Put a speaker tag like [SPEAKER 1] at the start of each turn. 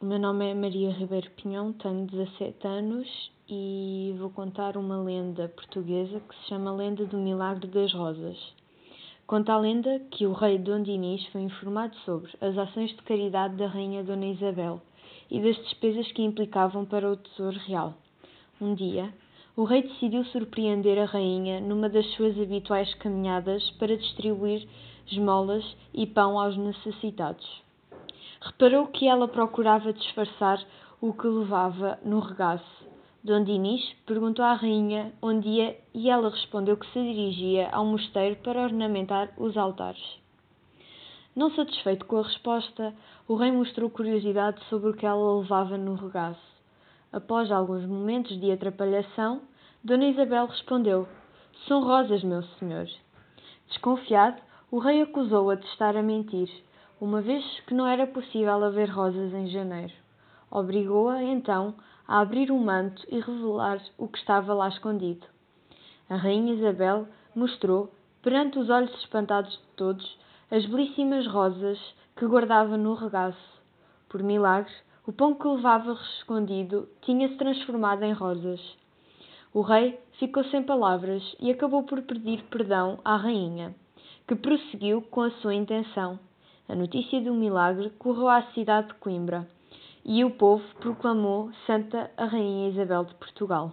[SPEAKER 1] O meu nome é Maria Ribeiro Pinhão, tenho 17 anos e vou contar uma lenda portuguesa que se chama Lenda do Milagre das Rosas. Conta a lenda que o rei Dom Dinis foi informado sobre as ações de caridade da rainha Dona Isabel e das despesas que implicavam para o tesouro real. Um dia, o rei decidiu surpreender a rainha numa das suas habituais caminhadas para distribuir esmolas e pão aos necessitados. Reparou que ela procurava disfarçar o que levava no regaço. Dom Dinis perguntou à rainha onde ia e ela respondeu que se dirigia ao mosteiro para ornamentar os altares. Não satisfeito com a resposta, o rei mostrou curiosidade sobre o que ela levava no regaço. Após alguns momentos de atrapalhação, Dona Isabel respondeu: São rosas, meu senhor. Desconfiado, o rei acusou-a de estar a mentir uma vez que não era possível haver rosas em janeiro. Obrigou-a, então, a abrir o manto e revelar o que estava lá escondido. A rainha Isabel mostrou, perante os olhos espantados de todos, as belíssimas rosas que guardava no regaço. Por milagre, o pão que levava escondido tinha-se transformado em rosas. O rei ficou sem palavras e acabou por pedir perdão à rainha, que prosseguiu com a sua intenção. A notícia do milagre correu à cidade de Coimbra e o povo proclamou Santa a Rainha Isabel de Portugal.